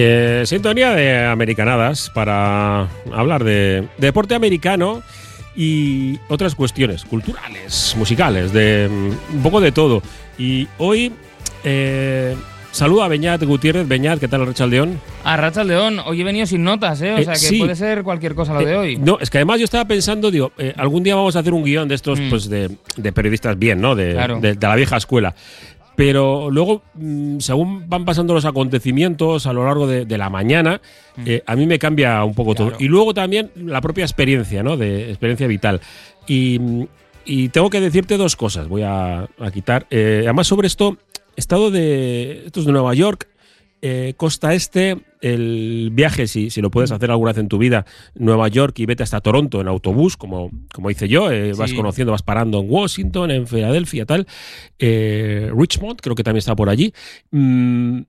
Eh, sintonía de americanadas para hablar de deporte americano y otras cuestiones culturales, musicales, de mm, un poco de todo. Y hoy eh, saludo a Beñat Gutiérrez. Beñat, ¿qué tal, Rachaldeón? A Rachaldeón, hoy he venido sin notas, ¿eh? O Eh, sea que sí. puede ser cualquier cosa lo de hoy. No, es que además yo estaba pensando, digo, eh, algún día vamos a hacer un guion de estos, Mm. pues de, de periodistas bien, ¿no? De, Claro. de- de la vieja escuela. Pero luego, mm, según van pasando los acontecimientos a lo largo de, de la mañana, eh, a mí me cambia un poco Mm. Claro. todo. Y luego también la propia experiencia, ¿no? De experiencia vital. Y, mm, y tengo que decirte dos cosas, voy a, a quitar. Eh, además, sobre esto, estado de. Esto es de Nueva York. Eh, costa este, el viaje, si, si lo puedes hacer alguna vez en tu vida, Nueva York y vete hasta Toronto en autobús, como, como hice yo, eh, vas Sí. conociendo, vas parando en Washington, en Filadelfia, tal, eh, Richmond, creo que también está por allí, mm,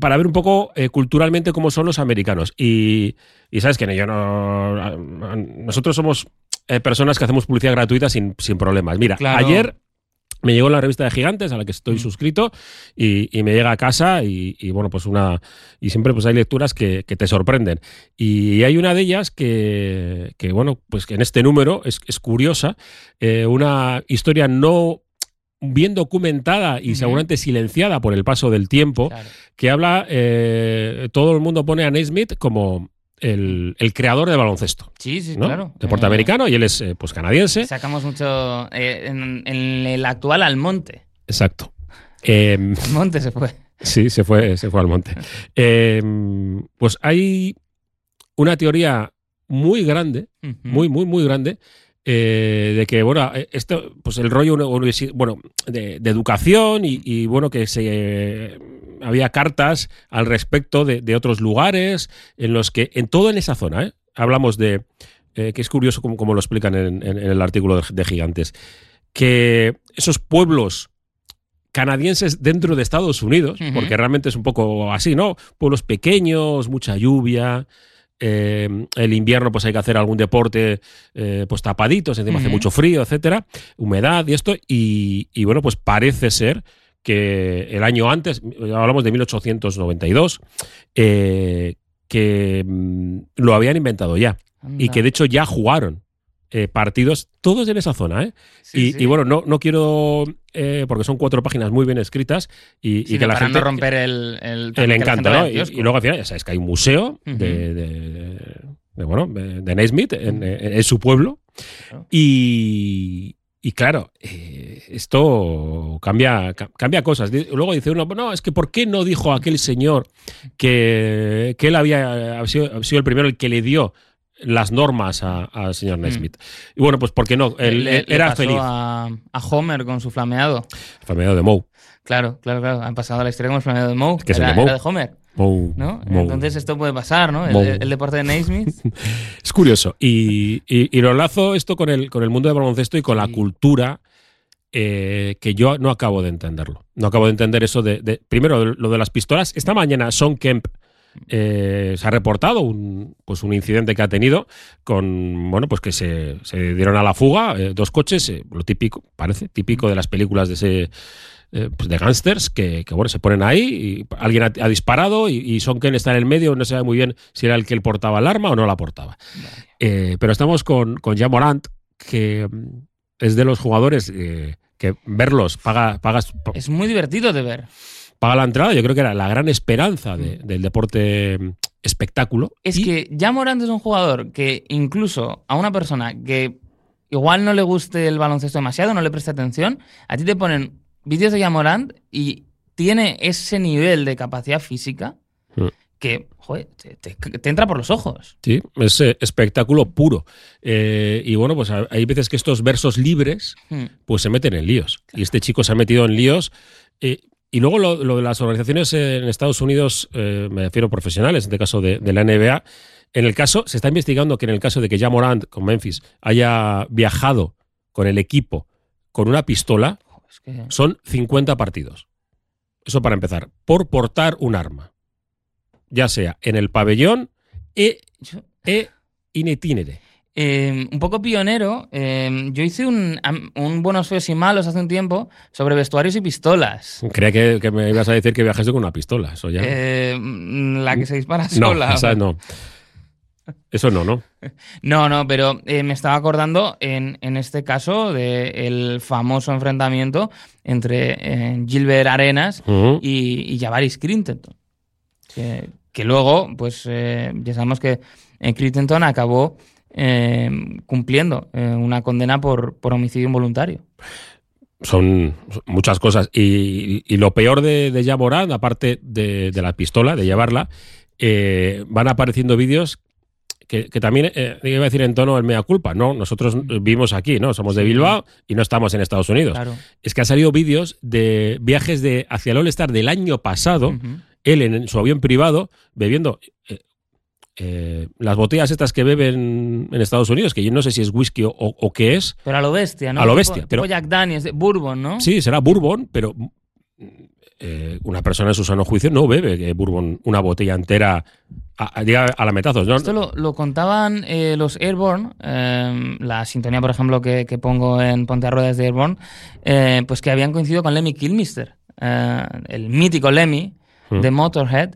para ver un poco culturalmente cómo son los americanos. Y, y sabes que yo no, nosotros somos eh, personas que hacemos publicidad gratuita sin, sin problemas. Mira, Claro. ayer me llegó la revista de Gigantes a la que estoy Mm. suscrito y, y me llega a casa y, y, bueno, pues una... Y siempre pues hay lecturas que, que te sorprenden. Y hay una de ellas que, que bueno, pues que en este número es, es curiosa, eh, una historia no bien documentada y seguramente silenciada por el paso del tiempo, Claro. que habla, eh, todo el mundo pone a Naismith como el, el creador del baloncesto. Sí, sí, ¿no? claro. Deporte Eh, americano y él es eh, pues canadiense. Sacamos mucho eh, en, en el actual Almonte. Exacto. Em, Almonte se fue. Sí, se fue, se fue al monte. Eh, pues hay una teoría muy grande, muy, muy, muy grande, eh, de que, bueno, esto, pues el rollo bueno, de, de educación y, y, bueno, que se había cartas al respecto de, de otros lugares en los que, en todo en esa zona, ¿eh? hablamos de, eh, que es curioso como, como lo explican en, en- en el artículo de, de Gigantes, que esos pueblos canadienses dentro de Estados Unidos, porque realmente es un poco así, ¿no? Pueblos pequeños, mucha lluvia. eh, el invierno pues hay que hacer algún deporte eh, pues tapaditos, encima hace mucho frío, etcétera, humedad y esto, y, y, bueno, pues parece ser que el año antes, hablamos de 1892, eh, que mm, lo habían inventado ya y que de hecho ya jugaron eh, partidos todos en esa zona, ¿eh? Sí, y, sí. y bueno, no, no quiero, eh, porque son cuatro páginas muy bien escritas y, y Sí, que la para gente... no romper el, el, el encanto, ¿no? Y, y luego al final, ya sabes que hay un museo de, de- de, bueno, de, Naismith en, en su pueblo. Claro. Y, y claro, eh, esto cambia, ca- cambia cosas. Luego dice uno, no, es que ¿por qué no dijo aquel señor que, que él había había sido, había sido el primero el que le dio las normas al señor Naismith? Y bueno, pues ¿por qué no? Él, Mm. Le- él le era pasó feliz. A, a Homer con su flameado. Familiar de Moe. Claro, claro, claro. Han pasado a la historia como el flameado de Moe. Que es el era, de Moe. era de Homer, Moe, ¿no? Moe. Entonces esto puede pasar, ¿no? El, el deporte de Naismith. Es curioso. Y, y- y lo enlazo esto con el, con el mundo del baloncesto y con la cultura eh, que yo no acabo de entenderlo. No acabo de entender eso de, de- primero, lo de las pistolas. Esta mañana Son Kemp eh, se ha reportado un, pues un incidente que ha tenido con, bueno, pues que se, se dieron a la fuga eh, dos coches, eh, lo típico, parece, típico de las películas de ese... pues de gángsters que, que, bueno, se ponen ahí y alguien ha, ha disparado y, y Son Ken está en el medio, no se sabe muy bien si era el que él portaba el arma o no la portaba. Pero estamos con, con Jean Morant, que mm, es de los jugadores que verlos paga, pagas, Es muy divertido de ver. paga la entrada. Yo creo que era la gran esperanza de- del deporte mm, espectáculo. Es Y- que ya es un jugador que incluso a una persona que igual no le guste el baloncesto demasiado, no le preste atención, a ti te ponen vídeos de Morant y tiene ese nivel de capacidad física Mm. Que, joder, te, te- te entra por los ojos. Sí, es eh, espectáculo puro. Eh, y bueno, pues ha- hay veces que estos versos libres Mm. pues se meten en líos. Y este chico se ha metido en líos. eh, y luego lo, lo de las organizaciones en Estados Unidos, me refiero profesionales, en este caso de, de la NBA, en el caso, se está investigando que en el caso de que ya Morant con Memphis haya viajado con el equipo con una pistola, Joder, es que- son 50 partidos. Eso para empezar, por portar un arma. Ya sea en el pabellón e, e in itinere. eh, un poco pionero. eh, yo hice un, un Buenos Feos y Malos hace un tiempo sobre vestuarios y pistolas. Creía que, que me ibas a decir que viajaste con una pistola. Eso ya. Eh, la que se dispara no, sola. esa no. Eso no, ¿no? No, no, pero eh, me estaba acordando en, en este caso del famoso enfrentamiento entre eh, Gilbert Arenas y, y Javaris Crittenton. Que, que luego, pues eh, ya sabemos que eh, Crittenton acabó eh, cumpliendo eh, una condena por, por homicidio involuntario. son muchas cosas. Y, y lo peor de, de aparte de, de la pistola, de llevarla, van apareciendo vídeos que, que también, eh, iba a decir en tono el mea culpa, ¿no? Nosotros vivimos aquí, ¿no? Somos de. Bilbao y no estamos en Estados Unidos. Claro. Es que han salido vídeos de viajes de hacia el All-Star del año pasado. Él en su avión privado, bebiendo eh, eh, las botellas estas que beben en Estados Unidos, que yo no sé si es whisky o, o qué es. Pero a lo bestia, ¿no? A lo Tipo- bestia, tipo pero- Jack Daniels, de Bourbon, ¿no? Sí, será bourbon, pero eh, una persona en su sano juicio no bebe bourbon una botella entera a, a- diga a lametazos. ¿no? Esto lo, lo contaban eh, los Airborne, eh, la sintonía, por ejemplo, que, que pongo en Ponte a Ruedas de Airborne, pues que habían coincidido con Lemmy Kilmister, el mítico Lemmy Mm. de Motorhead,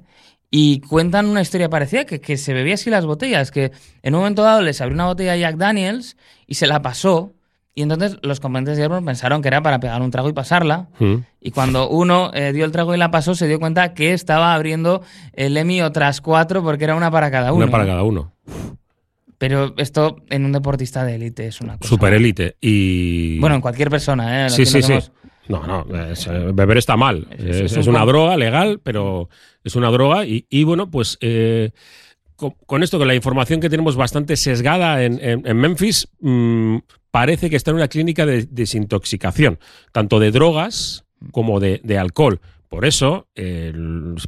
y cuentan una historia parecida, que, que se bebía así las botellas, que en un momento dado les abrió una botella de Jack Daniels y se la pasó, y entonces los componentes de Airborne pensaron que era para pegar un trago y pasarla, Mm. y cuando uno eh, dio el trago y la pasó, se dio cuenta que estaba abriendo el Lemmy otras cuatro porque era una para cada uno. Una para cada uno. Pero esto en un deportista de élite es una cosa. Super élite. Y. Bueno, en cualquier persona, ¿eh? Sí, sí, nos sí. hemos- No, no, es, eh, beber está mal. Es- Es, es es un una droga legal, pero es una droga. Y, y bueno, pues eh, con, con esto, con la información que tenemos bastante sesgada en, en- en Memphis, mm, parece que está en una clínica de desintoxicación, tanto de drogas como de, de alcohol. Por eso eh,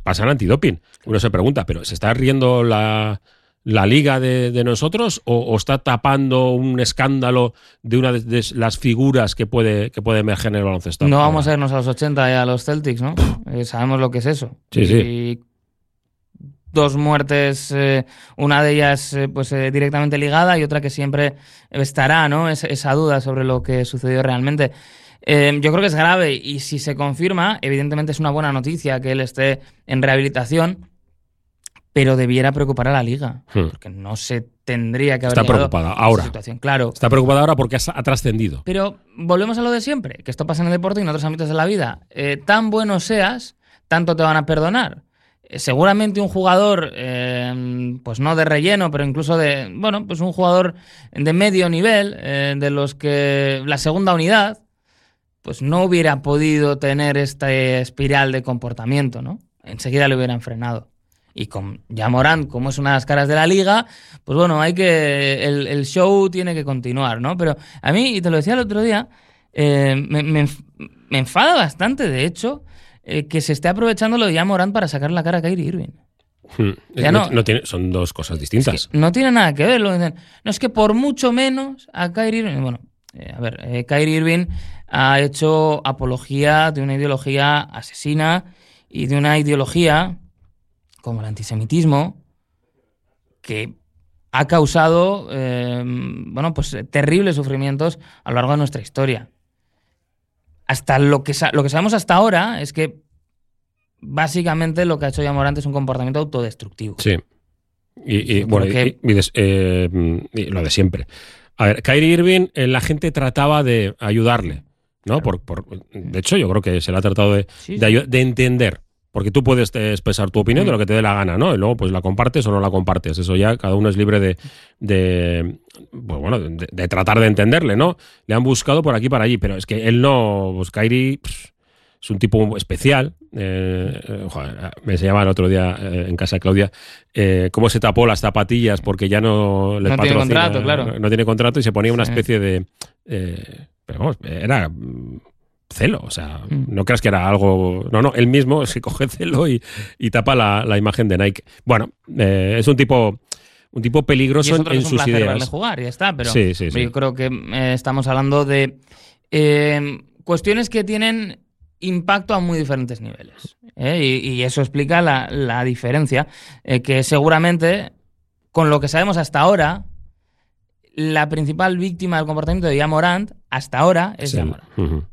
pasan antidoping. Uno se pregunta, ¿pero se está riendo la, la liga de, de nosotros o, o está tapando un escándalo de una de, de las figuras que puede, que puede emerger en el baloncesto? No vamos a irnos a los 80 y a los Celtics, ¿no? Eh, sabemos lo que es eso. Sí, y sí. dos muertes, eh, una de ellas eh, pues eh, directamente ligada y otra que siempre estará, ¿no? Es- esa duda sobre lo que sucedió realmente. Eh, yo creo que es grave y si se confirma, evidentemente es una buena noticia que él esté en rehabilitación, pero debiera preocupar a la liga, Hmm. porque no se tendría que haber Está preocupada ahora. situación. Claro, Está preocupada ahora porque ha, trascendido. pero volvemos a lo de siempre, que esto pasa en el deporte y en otros ámbitos de la vida. Eh, tan bueno seas, tanto te van a perdonar. Eh, seguramente un jugador, eh, pues no de relleno, pero incluso de, bueno, pues un jugador de medio nivel, de los que la segunda unidad, pues no hubiera podido tener esta espiral de comportamiento, ¿no? Enseguida le hubieran frenado. Y con Morant, como es una de las caras de la liga, pues bueno, hay que. El, el show tiene que continuar, ¿no? Pero a mí, y te lo decía el otro día, eh, me, me enf- me enfada bastante, de hecho, eh, que se esté aprovechando lo de Morant para sacar la cara a Kyrie Irving. Hmm. Ya no, no- no tiene, son dos cosas distintas. Que no tiene nada que ver. Lo dicen. No es que por mucho menos a Kyrie Irving. Bueno, eh, a ver, eh, Kyrie Irving ha hecho apología de una ideología asesina y de una ideología como el antisemitismo que ha causado eh, bueno, pues, terribles sufrimientos a lo largo de nuestra historia. Hasta lo que, sa- lo que sabemos hasta ahora es que básicamente lo que ha hecho Morant es un comportamiento autodestructivo. Sí. Y, y, Sí, bueno, porque- y- y des- eh, y lo de siempre. A ver, Kyrie Irving, eh, la gente trataba de ayudarle, ¿no? Por, por- de hecho, yo creo que se le ha tratado de, Sí, de entender. Porque tú puedes eh, expresar tu opinión de lo que te dé la gana, ¿no? Y luego, pues la compartes o no la compartes. Eso ya cada uno es libre de, de pues, bueno, de, de tratar de entenderle, ¿no? Le han buscado por aquí por allí, pero es que él no, pues pff, es un tipo especial. eh, eh, joder, me enseñaba el otro día eh, en casa de Claudia eh, cómo se tapó las zapatillas porque ya no le No tiene patrocina, contrato, claro. No, no tiene contrato y se ponía una especie de. pero vamos, era mm, celo, o sea, Mm. no creas que era algo. No, no, él mismo se coge celo y, y tapa la, la imagen de Nike. Bueno, eh, es un tipo. Un tipo peligroso en, en sus verle ideas. jugar, y ya está. Pero Sí, sí, sí. yo creo que eh, estamos hablando de eh, cuestiones que tienen impacto a muy diferentes niveles. ¿eh? Y, y eso explica la, la diferencia, que seguramente, con lo que sabemos hasta ahora, la principal víctima del comportamiento de Morant hasta ahora es Sí. Jamorant. Ujú.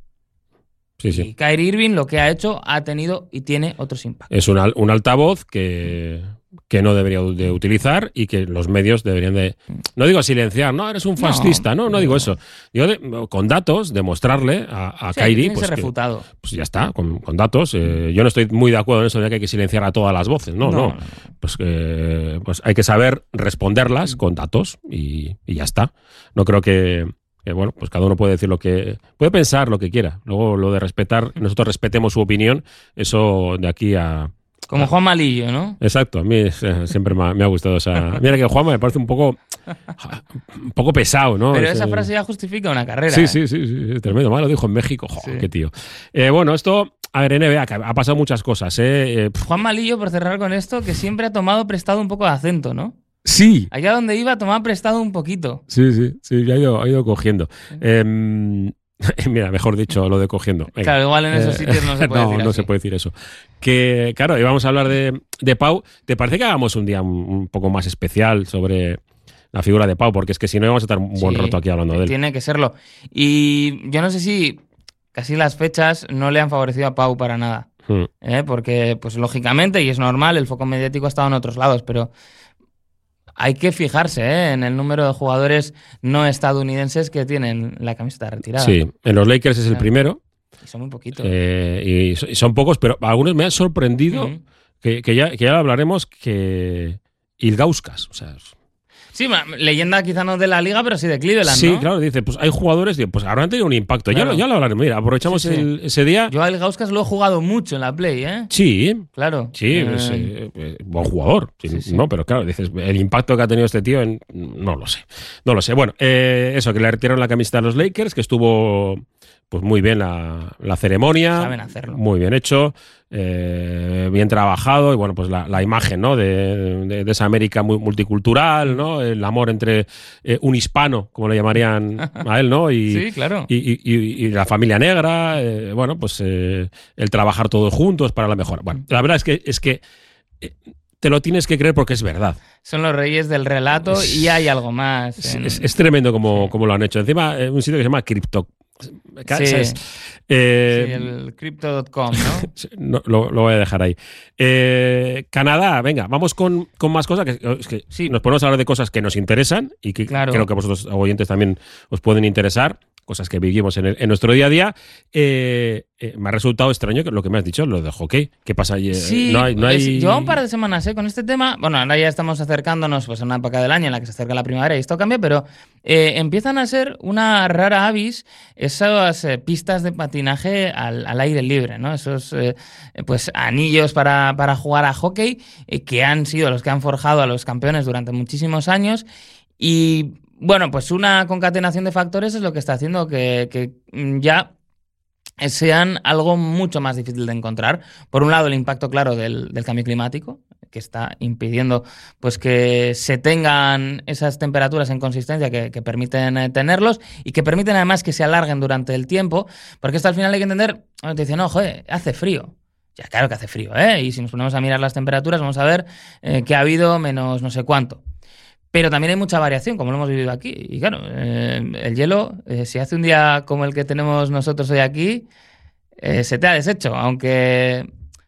Sí, sí. Y Kyrie Irving lo que ha hecho ha tenido y tiene otros impactos. Es un, al- un altavoz que, que no debería de utilizar y que los medios deberían de. No digo silenciar, no, eres un fascista, no, no digo eso. Digo de- con datos, demostrarle a, a Sí, Kyrie pues, que- refutado. pues ya está, con, con datos. Eh, yo no estoy muy de acuerdo en eso de que hay que silenciar a todas las voces, no, no. Pues, que pues hay que saber responderlas con datos y, y ya está. No creo que, que, bueno, pues cada uno puede decir lo que. puede pensar lo que quiera. Luego lo de respetar, nosotros respetemos su opinión, eso de aquí a. Como Juan Malillo, ¿no? Exacto, a mí eh, siempre me ha, me ha gustado esa. Mira que Juanma me parece un poco. un poco pesado, ¿no? Pero esa frase ya justifica una carrera. Sí, ¿eh? sí, sí, sí, es tremendo. Más lo dijo en México. Jo, Sí. qué tío. Eh, bueno, esto, a ver, NBA, que ha pasado muchas cosas, ¿eh? Juan Malillo, por cerrar con esto, que siempre ha tomado prestado un poco de acento, ¿no? Sí, Allá donde iba, tomaba prestado un poquito. sí, sí, sí, ha ido, ha ido cogiendo. Em, mira, mejor dicho, lo de cogiendo. Venga. Claro, igual en esos Eh, sitios no se puede no, decir no así. se puede decir eso. Que, claro, íbamos a hablar de, de Pau. ¿Te parece que hagamos un día un, un poco más especial sobre la figura de Pau? Porque es que si no, vamos a estar un buen Sí, rato aquí hablando de él. Tiene que serlo. Y yo no sé si casi las fechas no le han favorecido a Pau para nada. Mm. ¿eh? Porque, pues lógicamente, y es normal, el foco mediático ha estado en otros lados, pero hay que fijarse ¿eh? en el número de jugadores no estadounidenses que tienen la camiseta retirada. Sí, en los Lakers es el primero. Y son muy poquitos. eh, y, so- y son pocos, pero algunos me han sorprendido. Que, que ya, que ya hablaremos, que Ilgauskas. O sea, Sí, leyenda quizá no de la liga, pero sí de Cleveland, sí, ¿no? claro, dice, pues hay jugadores, pues ahora han tenido un impacto. Ya, lo, ya lo hablaremos. Mira, aprovechamos Sí, sí. el- ese día. Yo a El Gauskas lo he jugado mucho en la Play, ¿eh? Sí, Claro. sí, Eh, es, eh, eh, buen jugador. Sí. No, pero claro, dices, el impacto que ha tenido este tío, en- no lo sé. No lo sé. Bueno, eh, eso, que le retiraron la camiseta a los Lakers, que estuvo pues muy bien la, la ceremonia. Saben hacerlo. Muy bien hecho, eh, bien trabajado y bueno, pues la, la imagen ¿no? de, de- de esa América muy multicultural, ¿no? El amor entre eh, un hispano, como le llamarían a él, ¿no? Y, Sí, claro. y, y- y- y la familia negra, eh, bueno, pues eh, el trabajar todos juntos para la mejora. Bueno, la verdad es que es que te lo tienes que creer porque es verdad. Son los reyes del relato y hay algo más. Es, en- es- es tremendo como, como lo han hecho. Encima, un sitio que se llama Crypto. Sí. ¿sabes? sí, Eh, el crypto.com, ¿no? Lo, lo voy a dejar ahí. Eh, Canadá, venga, vamos con, con más cosas. Que, es que Sí. Nos ponemos a hablar de cosas que nos interesan y que Claro. creo que a vosotros, oyentes, también os pueden interesar. Cosas que vivimos en, el- en nuestro día a día. Eh, eh, me ha resultado extraño que lo que me has dicho, lo de hockey. ¿Qué pasa ahí? Eh, Sí, no hay. No hay... lleva un par de semanas ¿eh? con este tema. Bueno, ahora ya estamos acercándonos pues, a una época del año en la que se acerca la primavera y esto cambia, pero empiezan a ser una rara avis esas pistas de patinaje al, al aire libre, ¿no? Esos pues anillos para, para jugar a hockey que han sido los que han forjado a los campeones durante muchísimos años y bueno, pues una concatenación de factores es lo que está haciendo que, mm, ya sean algo mucho más difícil de encontrar. Por un lado, el impacto claro del, cambio climático, que está impidiendo pues que se tengan esas temperaturas en consistencia que, que permiten eh, tenerlos y que permiten además que se alarguen durante el tiempo, porque esto al final hay que entender, te dicen, no, joder, hace frío. Ya, claro que hace frío, ¿eh? Y si nos ponemos a mirar las temperaturas, vamos a ver eh, que ha habido menos no sé cuánto. Pero también hay mucha variación, como lo hemos vivido aquí. Y claro, eh, el hielo, eh, si hace un día como el que tenemos nosotros hoy aquí, eh, se te ha deshecho, aunque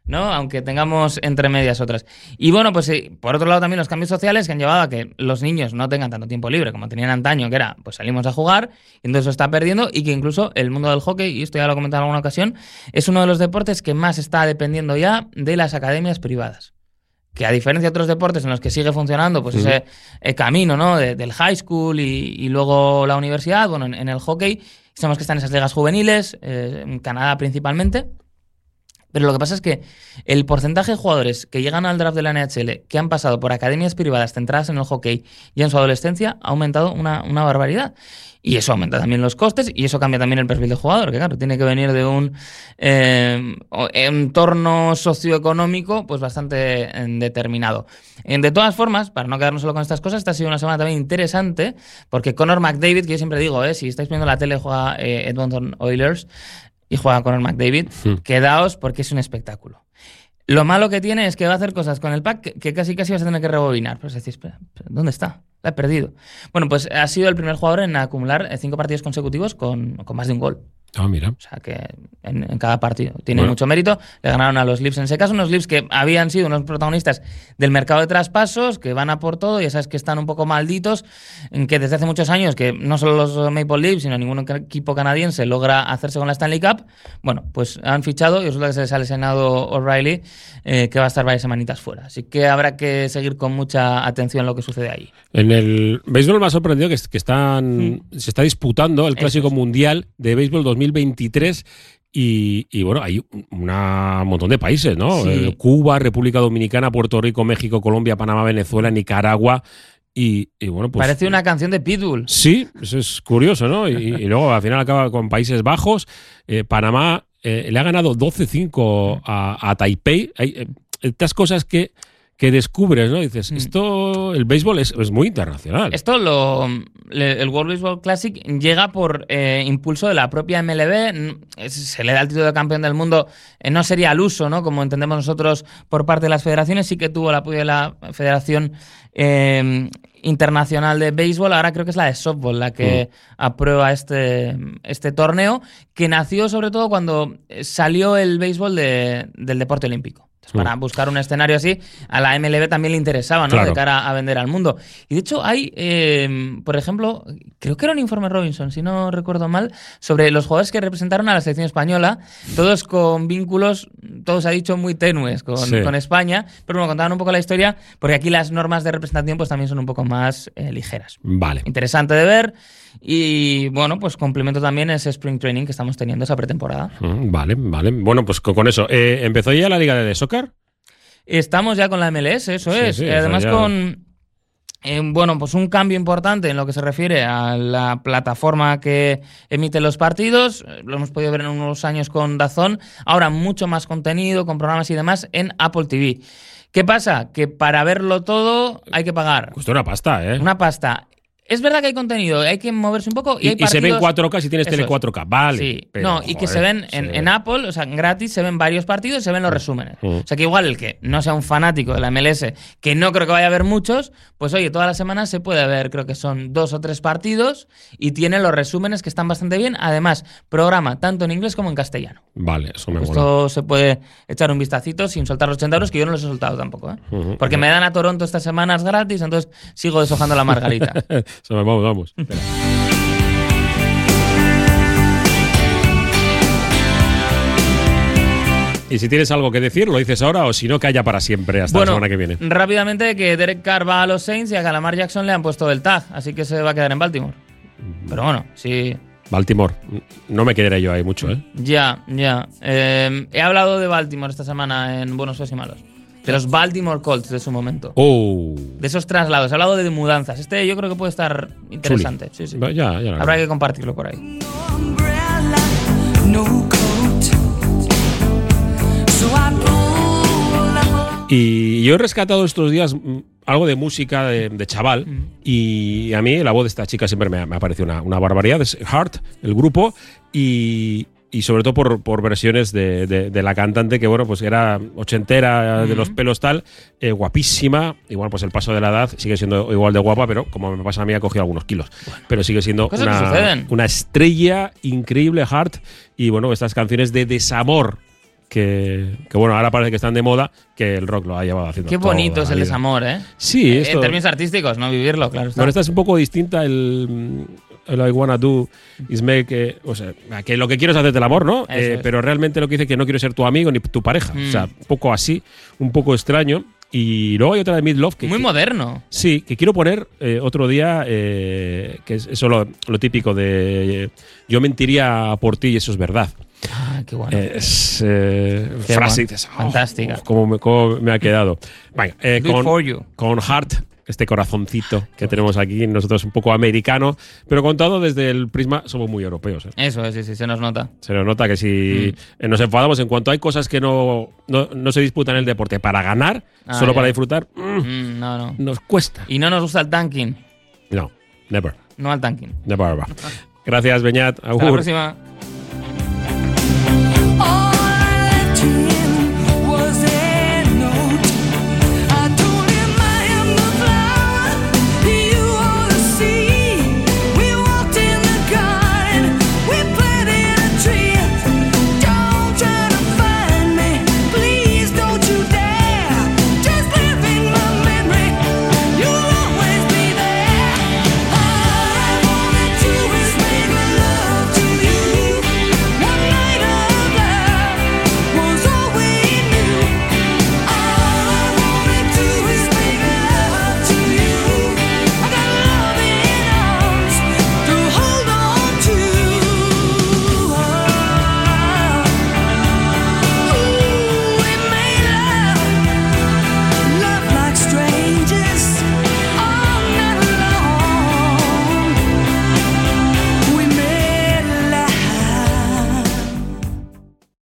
¿no? Aunque tengamos entre medias otras. Y bueno, pues sí, por otro lado también los cambios sociales que han llevado a que los niños no tengan tanto tiempo libre como tenían antaño, que era, pues salimos a jugar, y entonces eso está perdiendo, y que incluso el mundo del hockey, y esto ya lo he comentado en alguna ocasión, es uno de los deportes que más está dependiendo ya de las academias privadas que a diferencia de otros deportes en los que sigue funcionando pues ese eh, camino ¿no? de- del high school y, y luego la universidad, bueno, en, en el hockey sabemos que están esas ligas juveniles, eh, en Canadá principalmente, pero lo que pasa es que el porcentaje de jugadores que llegan al draft de la NHL que han pasado por academias privadas centradas en el hockey y en su adolescencia ha aumentado una, una barbaridad. Y eso aumenta también los costes y eso cambia también el perfil de jugador, que claro, tiene que venir de un eh, entorno socioeconómico pues bastante eh, determinado. Eh, De todas formas, para no quedarnos solo con estas cosas, esta ha sido una semana también interesante porque Conor McDavid, que yo siempre digo, si estáis viendo la tele juega Edmonton Oilers y juega Conor McDavid, Hmm. quedaos porque es un espectáculo. Lo malo que tiene es que va a hacer cosas con el pack que, que casi casi vas a tener que rebobinar. Pues decís, espera, ¿dónde está? La he perdido. Bueno, pues ha sido el primer jugador en acumular eh, cinco partidos consecutivos con, con más de un gol. Ah, mira. O sea que en, en cada partido. Tiene Bueno. mucho mérito. Le ganaron a los Leafs en ese caso, unos Leafs que habían sido unos protagonistas del mercado de traspasos, que van a por todo, y sabes que están un poco malditos, en que desde hace muchos años, que no solo los Maple Leafs, sino ningún equipo canadiense logra hacerse con la Stanley Cup, bueno, pues han fichado y resulta que se les ha lesionado O'Reilly, eh, que va a estar varias semanitas fuera. Así que habrá que seguir con mucha atención lo que sucede ahí. En el béisbol me ha sorprendido que, que están, se está disputando el Clásico es. Mundial de Béisbol 2023 y, y, bueno, hay una- un montón de países, ¿no? Sí. Eh, Cuba, República Dominicana, Puerto Rico, México, Colombia, Panamá, Venezuela, Nicaragua y, y bueno, pues... Parece una canción de Pitbull. Sí, eso es curioso, ¿no? Y, y luego al final acaba con Países Bajos. Eh, Panamá eh, le ha ganado 12-5 a, a Taipei. Hay eh, estas cosas que, que descubres, ¿no? Dices, Mm. esto, el béisbol es, es muy internacional. Esto lo le- el World Baseball Classic llega por eh, impulso de la propia MLB. Se le da el título de campeón del mundo. eh, no sería al uso, ¿no? Como entendemos nosotros por parte de las federaciones. Sí que tuvo el apoyo de la Federación eh, Internacional de Béisbol. Ahora creo que es la de softball la que aprueba este, este torneo, que nació sobre todo cuando eh, salió el béisbol de- del deporte olímpico. Entonces, para buscar un escenario así, a la MLB también le interesaba, ¿no? Claro. De cara a vender al mundo. Y de hecho hay, eh, por ejemplo, creo que era un informe Robinson, si no recuerdo mal, sobre los jugadores que representaron a la selección española, todos con vínculos, todos ha dicho, muy tenues con, Sí. con España, pero bueno, contaban un poco la historia, porque aquí las normas de representación pues también son un poco más eh, ligeras. Vale. Interesante de ver y bueno, pues complemento también ese spring training que estamos teniendo esa pretemporada. Mm, Vale, vale. Bueno, pues con, con eso. Eh, ¿Empezó ya la Liga de Soccer? Estamos ya con la MLS, eso Sí, es. sí, Eh, Además ya- con eh, bueno, pues un cambio importante en lo que se refiere a la plataforma que emite los partidos. Lo hemos podido ver en unos años con Dazón. Ahora mucho más contenido, con programas y demás en Apple TV. ¿Qué pasa? Que para verlo todo hay que pagar Cuesta una pasta, ¿eh? una pasta. Es verdad que hay contenido, hay que moverse un poco y, y, hay y se ve en partidos- 4K si tienes Eso tele es. 4K. Vale. Sí, pero, no, y que se ven en, en Apple, o sea, gratis, se ven varios partidos y se ven los resúmenes. Mm. O sea, que igual el que no sea un fanático de la MLS, que no creo que vaya a haber muchos, pues oye, todas las semanas se puede ver, creo que son dos o tres partidos y tiene los resúmenes que están bastante bien. Además, programa tanto en inglés como en castellano. Vale, eso me mola. Esto se puede echar un vistacito sin soltar los 80 euros, que yo no los he soltado tampoco, ¿eh? Porque me dan a Toronto estas semanas gratis, entonces sigo deshojando la margarita. Vamos, vamos. Y si tienes algo que decir, lo dices ahora o si no, calla para siempre hasta la semana que viene. rápidamente que Derek Carr va a los Saints y a Calamar Jackson le han puesto el tag, así que se va a quedar en Baltimore. Pero bueno, sí, Baltimore. No me quedaré yo ahí mucho, ¿eh? ya, ya. Eh, he hablado de Baltimore esta semana en Buenos Feos y Malos. De los Baltimore Colts de su momento. Oh. De esos traslados. He hablado de mudanzas. Este yo creo que puede estar interesante. Sí, sí. Ya, ya. Habrá que compartirlo por ahí. Y yo he rescatado estos días mm, algo de música de, de chaval y a mí la voz de esta chica siempre me ha, me ha parecido una, una barbaridad. Es Heart, el grupo, y, y sobre todo por, por versiones de, de- de la cantante que, bueno, pues era ochentera, de los pelos tal, eh, guapísima. Igual, pues el paso de la edad sigue siendo igual de guapa, pero como me pasa a mí, ha cogido algunos kilos. Pero sigue siendo una estrella increíble, Heart. Y bueno, estas canciones de desamor. Que, que, bueno, ahora parece que están de moda, que el rock lo ha llevado haciendo. Qué bonito es el vida. desamor, ¿eh? Sí, Eh, esto. En términos artísticos, no vivirlo, claro. está. Bueno, esta es un poco distinta. El, el I wanna do is make. eh, o sea, que lo que quiero es hacerte el amor, ¿no? Eh, es. Pero realmente lo que dice que no quiero ser tu amigo ni tu pareja. Mm. O sea, un poco así, un poco extraño. Y luego hay otra de Midlove que. Muy que- moderno. Sí, que quiero poner eh, otro día, eh, que es eso lo, lo típico de yo mentiría por ti y eso es verdad. Ah, qué bueno. Eh, es eh, Qué frase bueno. dices, oh, Fantástica. oh, cómo, me, cómo me ha quedado. Venga, eh, con, for you. con Heart, este corazoncito que tenemos aquí, nosotros un poco americano, pero contado desde el prisma, somos muy europeos. ¿eh? Eso es, sí, sí, se nos nota. Se nos nota que si Mm. eh, nos enfadamos en cuanto hay cosas que no, no, no se disputan en el deporte para ganar, Ah, solo ya. para disfrutar, mm, Mm, no, no. nos cuesta. Y no nos gusta el tanking. No, never, No al tanking. never. ever. Gracias, Beñat. Hasta la próxima.